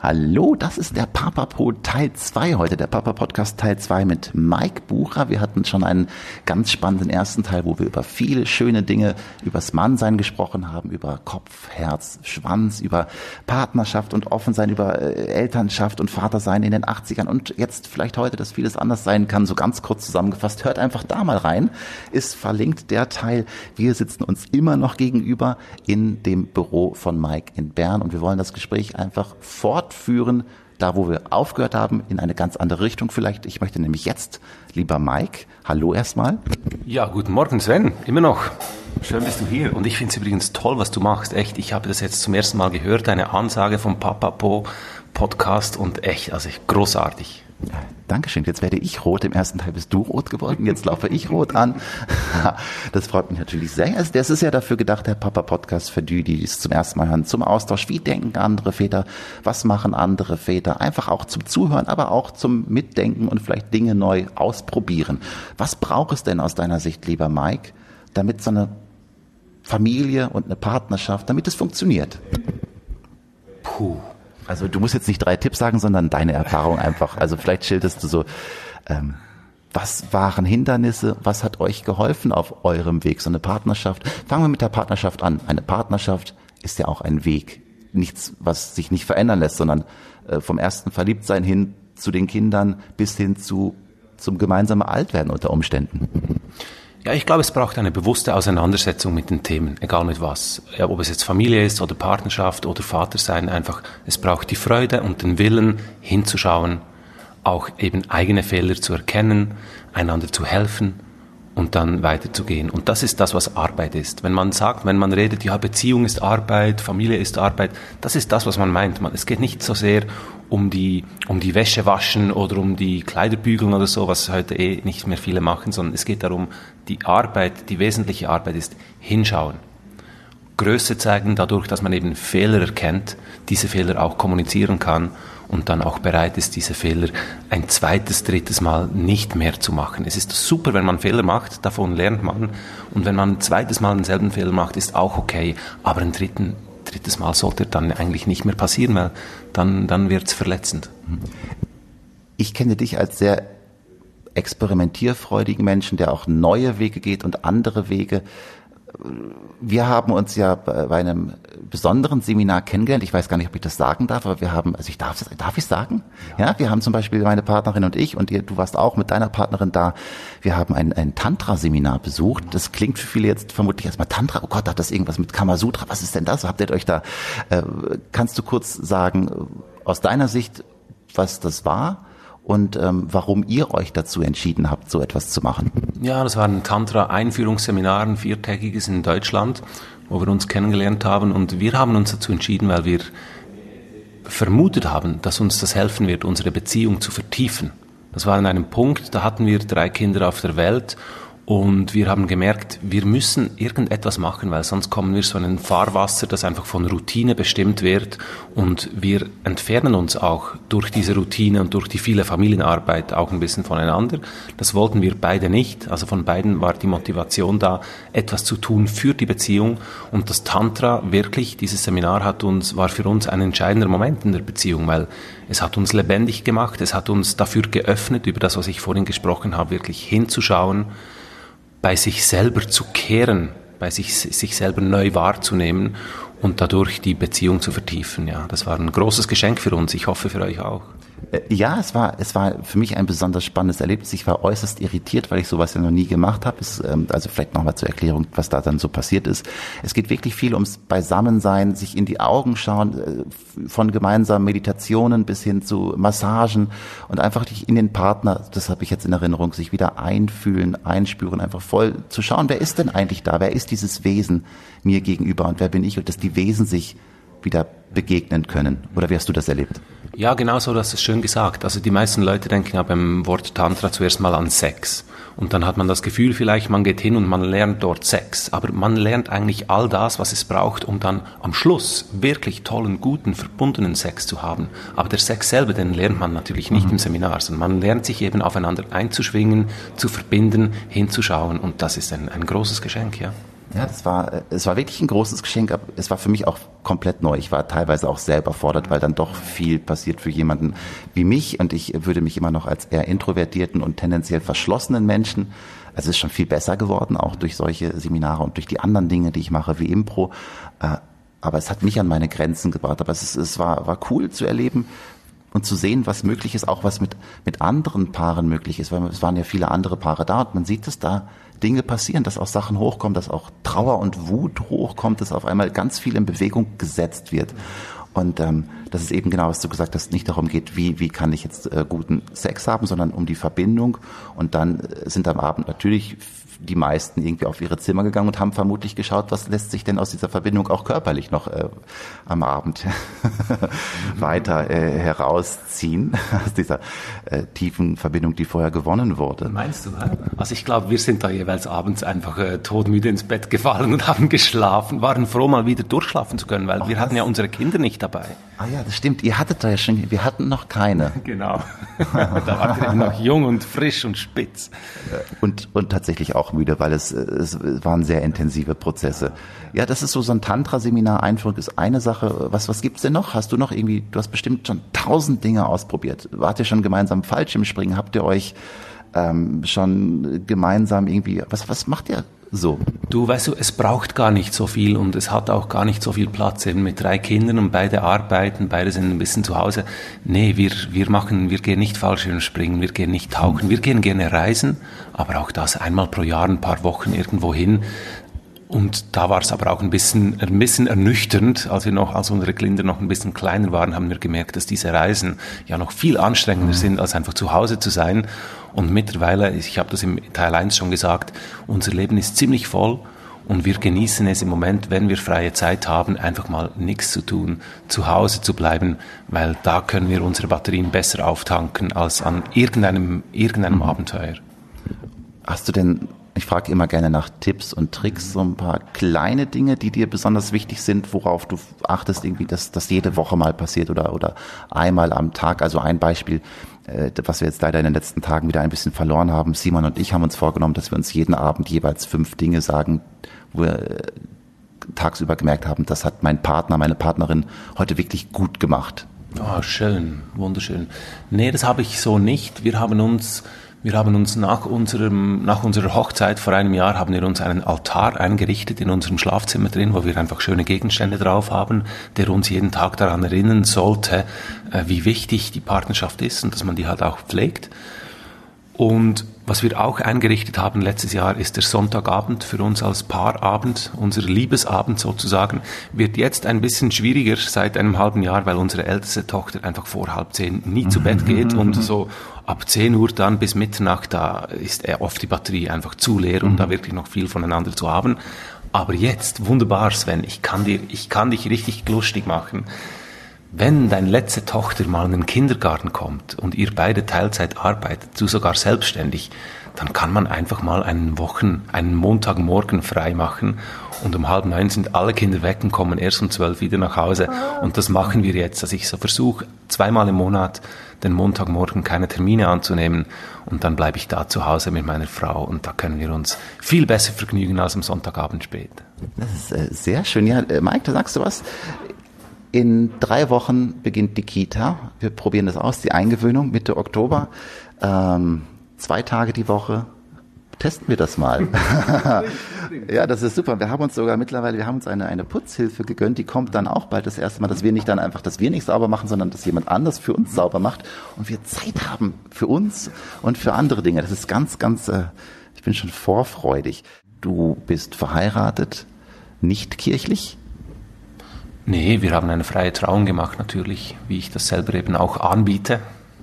Hallo, das ist der Papa Pro Teil 2 heute, der Papa Podcast Teil 2 mit Mike Bucher. Wir hatten schon einen ganz spannenden ersten Teil, wo wir über viele schöne Dinge, übers Mannsein gesprochen haben, über Kopf, Herz, Schwanz, über Partnerschaft und Offensein, über äh, Elternschaft und Vatersein in den 80ern und jetzt vielleicht heute, dass vieles anders sein kann, so ganz kurz zusammengefasst. Hört einfach da mal rein, ist verlinkt der Teil. Wir sitzen uns immer noch gegenüber in dem Büro von Mike in Bern und wir wollen das Gespräch einfach fort fortführen, da wo wir aufgehört haben, in eine ganz andere Richtung vielleicht. Ich möchte nämlich jetzt, lieber Mike, hallo erstmal. Ja, guten Morgen Sven, immer noch. Schön bist du hier. Und ich finde es übrigens toll, was du machst. Echt, ich habe das jetzt zum ersten Mal gehört, eine Ansage vom Papa Po Podcast und echt, also großartig. Dankeschön. Jetzt werde ich rot. Im ersten Teil bist du rot geworden. Jetzt laufe ich rot an. Das freut mich natürlich sehr. Also das ist ja dafür gedacht, der Papa Podcast für die, die es zum ersten Mal hören, zum Austausch. Wie denken andere Väter? Was machen andere Väter? Einfach auch zum Zuhören, aber auch zum Mitdenken und vielleicht Dinge neu ausprobieren. Was braucht es denn aus deiner Sicht, lieber Mike, damit so eine Familie und eine Partnerschaft, damit es funktioniert? Puh. Also du musst jetzt nicht drei Tipps sagen, sondern deine Erfahrung einfach. Also vielleicht schilderst du so, ähm, was waren Hindernisse? Was hat euch geholfen auf eurem Weg? So eine Partnerschaft. Fangen wir mit der Partnerschaft an. Eine Partnerschaft ist ja auch ein Weg. Nichts, was sich nicht verändern lässt, sondern äh, vom ersten Verliebtsein hin zu den Kindern bis hin zu zum gemeinsamen Altwerden unter Umständen. Ja, ich glaube, es braucht eine bewusste Auseinandersetzung mit den Themen, egal mit was. Ja, ob es jetzt Familie ist oder Partnerschaft oder Vatersein, einfach, es braucht die Freude und den Willen hinzuschauen, auch eben eigene Fehler zu erkennen, einander zu helfen und dann weiterzugehen. Und das ist das, was Arbeit ist. Wenn man sagt, wenn man redet, ja, Beziehung ist Arbeit, Familie ist Arbeit, das ist das, was man meint. Es geht nicht so sehr um die, um die Wäsche waschen oder um die Kleider bügeln oder so, was heute eh nicht mehr viele machen, sondern es geht darum, die Arbeit, die wesentliche Arbeit ist hinschauen. Größe zeigen dadurch, dass man eben Fehler erkennt, diese Fehler auch kommunizieren kann und dann auch bereit ist, diese Fehler ein zweites, drittes Mal nicht mehr zu machen. Es ist super, wenn man Fehler macht, davon lernt man. Und wenn man ein zweites Mal denselben Fehler macht, ist auch okay. Aber ein dritten, drittes Mal sollte dann eigentlich nicht mehr passieren, weil dann, dann wird es verletzend. Ich kenne dich als sehr experimentierfreudigen Menschen, der auch neue Wege geht und andere Wege. Wir haben uns ja bei einem besonderen Seminar kennengelernt. Ich weiß gar nicht, ob ich das sagen darf, aber wir haben, also ich darf es, darf ich sagen? Ja. ja. wir haben zum Beispiel meine Partnerin und ich und ihr, du warst auch mit deiner Partnerin da. Wir haben ein, ein Tantra-Seminar besucht. Das klingt für viele jetzt vermutlich erstmal Tantra. Oh Gott, hat das irgendwas mit Kamasutra? Was ist denn das? Habt ihr euch da, äh, kannst du kurz sagen, aus deiner Sicht, was das war? Und ähm, warum ihr euch dazu entschieden habt, so etwas zu machen. Ja, das war ein Tantra-Einführungsseminar, ein viertägiges in Deutschland, wo wir uns kennengelernt haben und wir haben uns dazu entschieden, weil wir vermutet haben, dass uns das helfen wird, unsere Beziehung zu vertiefen. Das war an einem Punkt, da hatten wir drei Kinder auf der Welt und wir haben gemerkt, wir müssen irgendetwas machen, weil sonst kommen wir so in ein Fahrwasser, das einfach von Routine bestimmt wird. Und wir entfernen uns auch durch diese Routine und durch die viele Familienarbeit auch ein bisschen voneinander. Das wollten wir beide nicht. Also von beiden war die Motivation da, etwas zu tun für die Beziehung. Und das Tantra, wirklich, dieses Seminar hat uns, war für uns ein entscheidender Moment in der Beziehung, weil es hat uns lebendig gemacht, es hat uns dafür geöffnet, über das, was ich vorhin gesprochen habe, wirklich hinzuschauen bei sich selber zu kehren, bei sich, sich selber neu wahrzunehmen und dadurch die Beziehung zu vertiefen. Ja, das war ein großes Geschenk für uns. Ich hoffe für euch auch. Äh, ja, es war, es war für mich ein besonders spannendes Erlebnis. Ich war äußerst irritiert, weil ich sowas ja noch nie gemacht habe. Es, ähm, also vielleicht nochmal zur Erklärung, was da dann so passiert ist. Es geht wirklich viel ums Beisammensein, sich in die Augen schauen, äh, von gemeinsamen Meditationen bis hin zu Massagen und einfach in den Partner, das habe ich jetzt in Erinnerung, sich wieder einfühlen, einspüren, einfach voll zu schauen, wer ist denn eigentlich da? Wer ist dieses Wesen mir gegenüber und wer bin ich? Und dass die Wesen sich wieder begegnen können. Oder wie hast du das erlebt? Ja, genau so, das ist schön gesagt. Also die meisten Leute denken ja beim Wort Tantra zuerst mal an Sex. Und dann hat man das Gefühl vielleicht, man geht hin und man lernt dort Sex. Aber man lernt eigentlich all das, was es braucht, um dann am Schluss wirklich tollen, guten, verbundenen Sex zu haben. Aber der Sex selber, den lernt man natürlich nicht mhm. im Seminar, sondern man lernt sich eben aufeinander einzuschwingen, zu verbinden, hinzuschauen. Und das ist ein, ein großes Geschenk, ja. Ja, das war, es war wirklich ein großes Geschenk, aber es war für mich auch komplett neu. Ich war teilweise auch selber fordert, weil dann doch viel passiert für jemanden wie mich und ich würde mich immer noch als eher introvertierten und tendenziell verschlossenen Menschen. Also es ist schon viel besser geworden, auch durch solche Seminare und durch die anderen Dinge, die ich mache, wie Impro. Äh, aber es hat mich an meine Grenzen gebracht. Aber es, ist, es war, war cool zu erleben, und zu sehen, was möglich ist, auch was mit, mit anderen Paaren möglich ist, weil es waren ja viele andere Paare da und man sieht, dass da Dinge passieren, dass auch Sachen hochkommen, dass auch Trauer und Wut hochkommt, dass auf einmal ganz viel in Bewegung gesetzt wird. Und ähm, dass es eben genau, was du gesagt hast, nicht darum geht, wie, wie kann ich jetzt äh, guten Sex haben, sondern um die Verbindung. Und dann äh, sind am Abend natürlich die meisten irgendwie auf ihre Zimmer gegangen und haben vermutlich geschaut, was lässt sich denn aus dieser Verbindung auch körperlich noch äh, am Abend weiter äh, herausziehen, aus dieser äh, tiefen Verbindung, die vorher gewonnen wurde. Meinst du? Also ich glaube, wir sind da jeweils abends einfach äh, todmüde ins Bett gefallen und haben geschlafen, waren froh, mal wieder durchschlafen zu können, weil Ach, wir hatten ja unsere Kinder nicht dabei. Ah ja, das stimmt. Ihr hattet da ja schon, wir hatten noch keine. genau. da wart ihr noch jung und frisch und spitz. Und, und tatsächlich auch müde, weil es, es waren sehr intensive Prozesse. Ja, das ist so, so ein Tantra-Seminar, Einführung ist eine Sache. Was, was gibt's denn noch? Hast du noch irgendwie, du hast bestimmt schon tausend Dinge ausprobiert. Wart ihr schon gemeinsam Fallschirmspringen? Habt ihr euch ähm, schon gemeinsam irgendwie, was, was macht ihr so. Du weißt du, es braucht gar nicht so viel und es hat auch gar nicht so viel Platz. Eben mit drei Kindern und beide arbeiten, beide sind ein bisschen zu Hause. Nee, wir, wir machen, wir gehen nicht Fallschirmspringen, wir gehen nicht tauchen, wir gehen gerne reisen, aber auch das einmal pro Jahr, ein paar Wochen irgendwo hin. Und da war es aber auch ein bisschen, ein bisschen ernüchternd, als wir noch, als unsere Kinder noch ein bisschen kleiner waren, haben wir gemerkt, dass diese Reisen ja noch viel anstrengender mhm. sind, als einfach zu Hause zu sein. Und mittlerweile, ich habe das im Teil 1 schon gesagt, unser Leben ist ziemlich voll und wir genießen es im Moment, wenn wir freie Zeit haben, einfach mal nichts zu tun, zu Hause zu bleiben, weil da können wir unsere Batterien besser auftanken als an irgendeinem, irgendeinem mhm. Abenteuer. Hast du denn ich frage immer gerne nach Tipps und Tricks, so ein paar kleine Dinge, die dir besonders wichtig sind, worauf du achtest, irgendwie, dass das jede Woche mal passiert oder, oder einmal am Tag. Also ein Beispiel, äh, was wir jetzt leider in den letzten Tagen wieder ein bisschen verloren haben. Simon und ich haben uns vorgenommen, dass wir uns jeden Abend jeweils fünf Dinge sagen, wo wir äh, tagsüber gemerkt haben, das hat mein Partner, meine Partnerin heute wirklich gut gemacht. Oh, schön, wunderschön. Nee, das habe ich so nicht. Wir haben uns wir haben uns nach, unserem, nach unserer Hochzeit vor einem Jahr haben wir uns einen Altar eingerichtet in unserem Schlafzimmer drin, wo wir einfach schöne Gegenstände drauf haben, der uns jeden Tag daran erinnern sollte, äh, wie wichtig die Partnerschaft ist und dass man die halt auch pflegt. Und was wir auch eingerichtet haben letztes Jahr ist der Sonntagabend für uns als Paarabend, unser Liebesabend sozusagen, wird jetzt ein bisschen schwieriger seit einem halben Jahr, weil unsere älteste Tochter einfach vor halb zehn nie zu Bett geht und so ab 10 Uhr dann bis Mitternacht, da ist er oft die Batterie einfach zu leer und mhm. da wirklich noch viel voneinander zu haben. Aber jetzt, wunderbar, Sven, ich kann dir, ich kann dich richtig lustig machen. Wenn deine letzte Tochter mal in den Kindergarten kommt und ihr beide Teilzeit arbeitet, du sogar selbstständig, dann kann man einfach mal einen Wochen, einen Montagmorgen frei machen und um halb neun sind alle Kinder weg und kommen erst um zwölf wieder nach Hause. Und das machen wir jetzt, dass ich so versuche, zweimal im Monat den Montagmorgen keine Termine anzunehmen und dann bleibe ich da zu Hause mit meiner Frau und da können wir uns viel besser vergnügen als am Sonntagabend spät. Das ist äh, sehr schön. Ja, äh, Mike, da sagst du was. In drei Wochen beginnt die Kita. Wir probieren das aus, die Eingewöhnung Mitte Oktober. Ähm, zwei Tage die Woche, testen wir das mal. ja, das ist super. Wir haben uns sogar mittlerweile, wir haben uns eine, eine Putzhilfe gegönnt, die kommt dann auch bald das erste Mal, dass wir nicht dann einfach, dass wir nicht sauber machen, sondern dass jemand anders für uns sauber macht und wir Zeit haben für uns und für andere Dinge. Das ist ganz, ganz, äh, ich bin schon vorfreudig. Du bist verheiratet, nicht kirchlich? Nee, wir haben eine freie Trauung gemacht natürlich, wie ich das selber eben auch anbiete.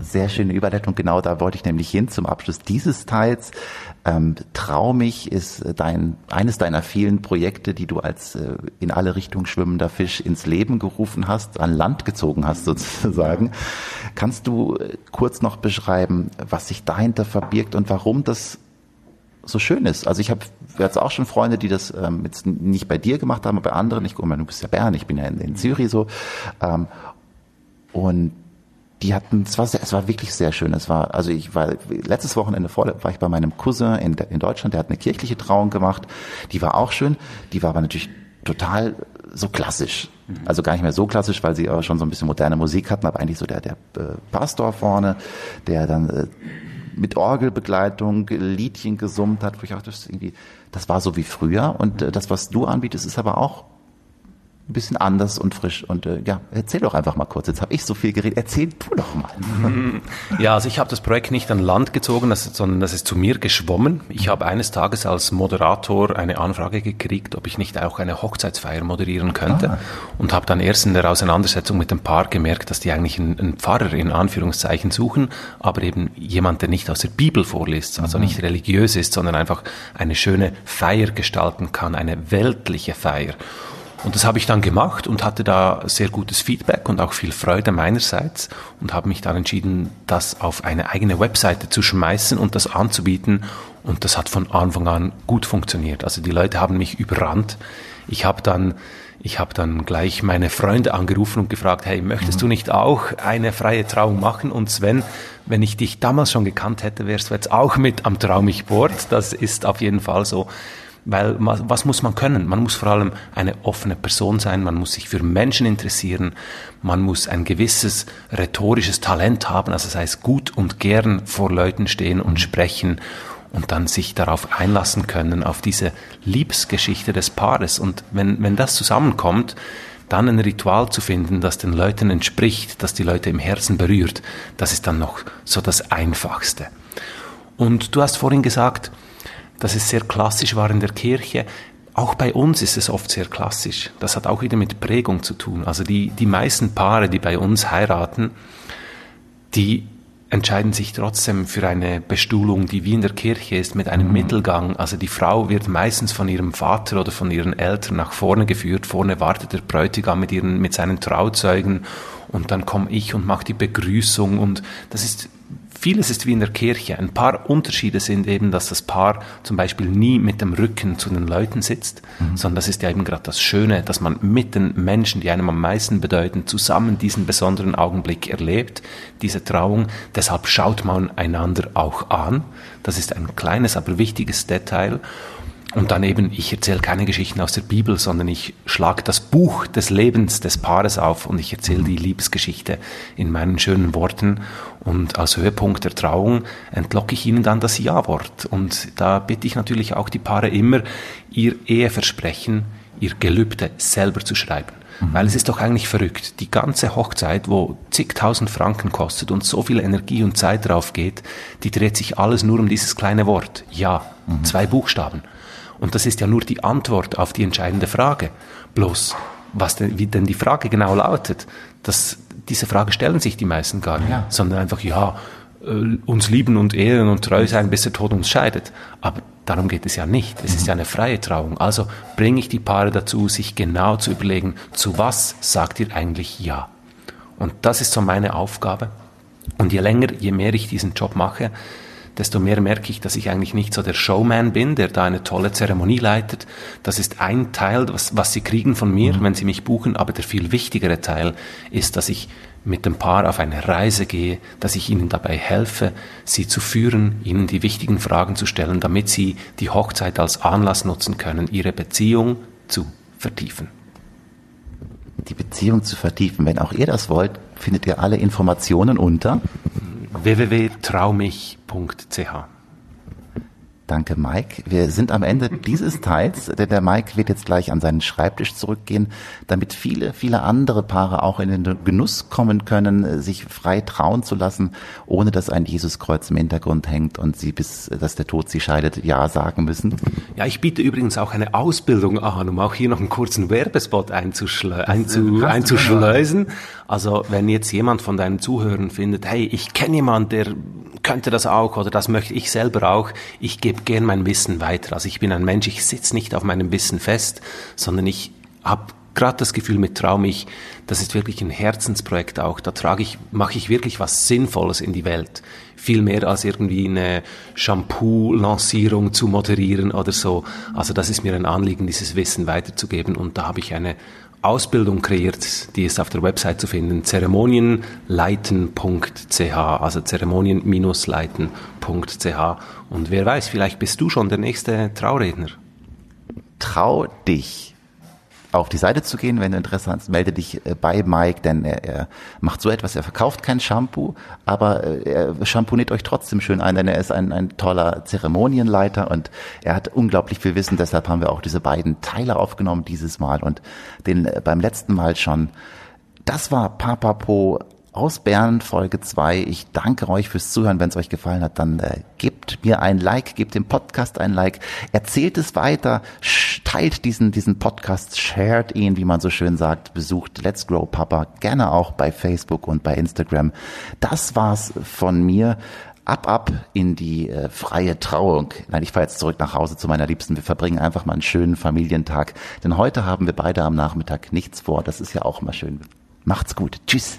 Sehr schöne Überleitung, genau da wollte ich nämlich hin zum Abschluss dieses Teils. Ähm, Traumig ist dein, eines deiner vielen Projekte, die du als äh, in alle Richtungen schwimmender Fisch ins Leben gerufen hast, an Land gezogen hast sozusagen. Kannst du äh, kurz noch beschreiben, was sich dahinter verbirgt und warum das so schön ist. Also ich habe jetzt auch schon Freunde, die das ähm, jetzt nicht bei dir gemacht haben, aber bei anderen. Ich, oh, du bist ja Bern, ich bin ja in, in Zürich so. Ähm, und die hatten, es war, sehr, es war wirklich sehr schön. Es war, also ich war letztes Wochenende vor, war ich bei meinem Cousin in, in Deutschland, der hat eine kirchliche Trauung gemacht. Die war auch schön. Die war aber natürlich total so klassisch. Also gar nicht mehr so klassisch, weil sie aber schon so ein bisschen moderne Musik hatten, aber eigentlich so der, der äh, Pastor vorne, der dann äh, mit Orgelbegleitung Liedchen gesummt hat, wo ich auch das irgendwie, das war so wie früher. Und äh, das, was du anbietest, ist aber auch ein bisschen anders und frisch. Und äh, ja, erzähl doch einfach mal kurz. Jetzt habe ich so viel geredet. Erzähl du doch mal. Ja, also ich habe das Projekt nicht an Land gezogen, das, sondern das ist zu mir geschwommen. Ich habe eines Tages als Moderator eine Anfrage gekriegt, ob ich nicht auch eine Hochzeitsfeier moderieren könnte. Ah. Und habe dann erst in der Auseinandersetzung mit dem Paar gemerkt, dass die eigentlich einen, einen, Pfarrer in Anführungszeichen suchen, aber eben jemand, der nicht aus der Bibel vorliest, also mhm. nicht religiös ist, sondern einfach eine schöne Feier gestalten kann, eine weltliche Feier. Und das habe ich dann gemacht und hatte da sehr gutes Feedback und auch viel Freude meinerseits und habe mich dann entschieden, das auf eine eigene Webseite zu schmeißen und das anzubieten. Und das hat von Anfang an gut funktioniert. Also die Leute haben mich überrannt. Ich habe dann ich habe dann gleich meine Freunde angerufen und gefragt, hey, möchtest mhm. du nicht auch eine freie Trauung machen? Und Sven, wenn ich dich damals schon gekannt hätte, wärst du jetzt auch mit am Traumig-Board. Das ist auf jeden Fall so. Weil was muss man können? Man muss vor allem eine offene Person sein, man muss sich für Menschen interessieren, man muss ein gewisses rhetorisches Talent haben, also das heißt gut und gern vor Leuten stehen und sprechen und dann sich darauf einlassen können, auf diese Liebesgeschichte des Paares. Und wenn, wenn das zusammenkommt, dann ein Ritual zu finden, das den Leuten entspricht, das die Leute im Herzen berührt, das ist dann noch so das Einfachste. Und du hast vorhin gesagt, dass es sehr klassisch war in der Kirche. Auch bei uns ist es oft sehr klassisch. Das hat auch wieder mit Prägung zu tun. Also die, die meisten Paare, die bei uns heiraten, die entscheiden sich trotzdem für eine Bestuhlung, die wie in der Kirche ist, mit einem mhm. Mittelgang. Also die Frau wird meistens von ihrem Vater oder von ihren Eltern nach vorne geführt. Vorne wartet der Bräutigam mit, ihren, mit seinen Trauzeugen und dann komme ich und mache die Begrüßung und das ist Vieles ist wie in der Kirche. Ein paar Unterschiede sind eben, dass das Paar zum Beispiel nie mit dem Rücken zu den Leuten sitzt, mhm. sondern das ist ja eben gerade das Schöne, dass man mit den Menschen, die einem am meisten bedeuten, zusammen diesen besonderen Augenblick erlebt, diese Trauung. Deshalb schaut man einander auch an. Das ist ein kleines, aber wichtiges Detail. Und dann eben, ich erzähle keine Geschichten aus der Bibel, sondern ich schlage das Buch des Lebens des Paares auf und ich erzähle die Liebesgeschichte in meinen schönen Worten. Und als Höhepunkt der Trauung entlocke ich ihnen dann das Ja-Wort. Und da bitte ich natürlich auch die Paare immer, ihr Eheversprechen, ihr Gelübde selber zu schreiben. Mhm. Weil es ist doch eigentlich verrückt. Die ganze Hochzeit, wo zigtausend Franken kostet und so viel Energie und Zeit drauf geht, die dreht sich alles nur um dieses kleine Wort. Ja. Mhm. Zwei Buchstaben. Und das ist ja nur die Antwort auf die entscheidende Frage. Bloß, was denn, wie denn die Frage genau lautet, das, diese Frage stellen sich die meisten gar nicht, ja. sondern einfach, ja, äh, uns lieben und ehren und treu sein, bis der Tod uns scheidet. Aber darum geht es ja nicht. Es ist ja eine freie Trauung. Also bringe ich die Paare dazu, sich genau zu überlegen, zu was sagt ihr eigentlich Ja? Und das ist so meine Aufgabe. Und je länger, je mehr ich diesen Job mache, desto mehr merke ich, dass ich eigentlich nicht so der Showman bin, der da eine tolle Zeremonie leitet. Das ist ein Teil, was, was Sie kriegen von mir, mhm. wenn Sie mich buchen, aber der viel wichtigere Teil ist, dass ich mit dem Paar auf eine Reise gehe, dass ich ihnen dabei helfe, sie zu führen, ihnen die wichtigen Fragen zu stellen, damit sie die Hochzeit als Anlass nutzen können, ihre Beziehung zu vertiefen. Die Beziehung zu vertiefen. Wenn auch ihr das wollt, findet ihr alle Informationen unter www.traumich.ch. Danke, Mike. Wir sind am Ende dieses Teils, denn der Mike wird jetzt gleich an seinen Schreibtisch zurückgehen, damit viele, viele andere Paare auch in den Genuss kommen können, sich frei trauen zu lassen, ohne dass ein Jesuskreuz im Hintergrund hängt und sie bis, dass der Tod sie scheidet, Ja sagen müssen. Ja, ich biete übrigens auch eine Ausbildung an, um auch hier noch einen kurzen Werbespot einzuschle einzu einzuschleusen. Also, wenn jetzt jemand von deinen Zuhörern findet, hey, ich kenne jemanden, der könnte das auch oder das möchte ich selber auch. Ich gebe gern mein Wissen weiter. Also ich bin ein Mensch, ich sitze nicht auf meinem Wissen fest, sondern ich habe gerade das Gefühl mit Traum, ich, das ist wirklich ein Herzensprojekt auch. Da trage ich, mache ich wirklich was Sinnvolles in die Welt. Viel mehr als irgendwie eine Shampoo-Lancierung zu moderieren oder so. Also das ist mir ein Anliegen, dieses Wissen weiterzugeben. Und da habe ich eine Ausbildung kreiert, die ist auf der Website zu finden, zeremonienleiten.ch, also zeremonien-leiten.ch. Und wer weiß, vielleicht bist du schon der nächste Trauredner. Trau dich auf die Seite zu gehen, wenn du Interesse hast, melde dich äh, bei Mike, denn er, er macht so etwas, er verkauft kein Shampoo, aber äh, er shampooniert euch trotzdem schön ein, denn er ist ein, ein toller Zeremonienleiter und er hat unglaublich viel Wissen, deshalb haben wir auch diese beiden Teile aufgenommen dieses Mal und den äh, beim letzten Mal schon. Das war Papapo aus Bern, Folge 2. Ich danke euch fürs Zuhören. Wenn es euch gefallen hat, dann äh, gebt mir ein Like, gebt dem Podcast ein Like, erzählt es weiter, teilt diesen, diesen Podcast, shared ihn, wie man so schön sagt, besucht Let's Grow Papa gerne auch bei Facebook und bei Instagram. Das war's von mir ab ab in die äh, freie Trauung. Nein, ich fahre jetzt zurück nach Hause zu meiner Liebsten. Wir verbringen einfach mal einen schönen Familientag. Denn heute haben wir beide am Nachmittag nichts vor. Das ist ja auch mal schön. Macht's gut. Tschüss.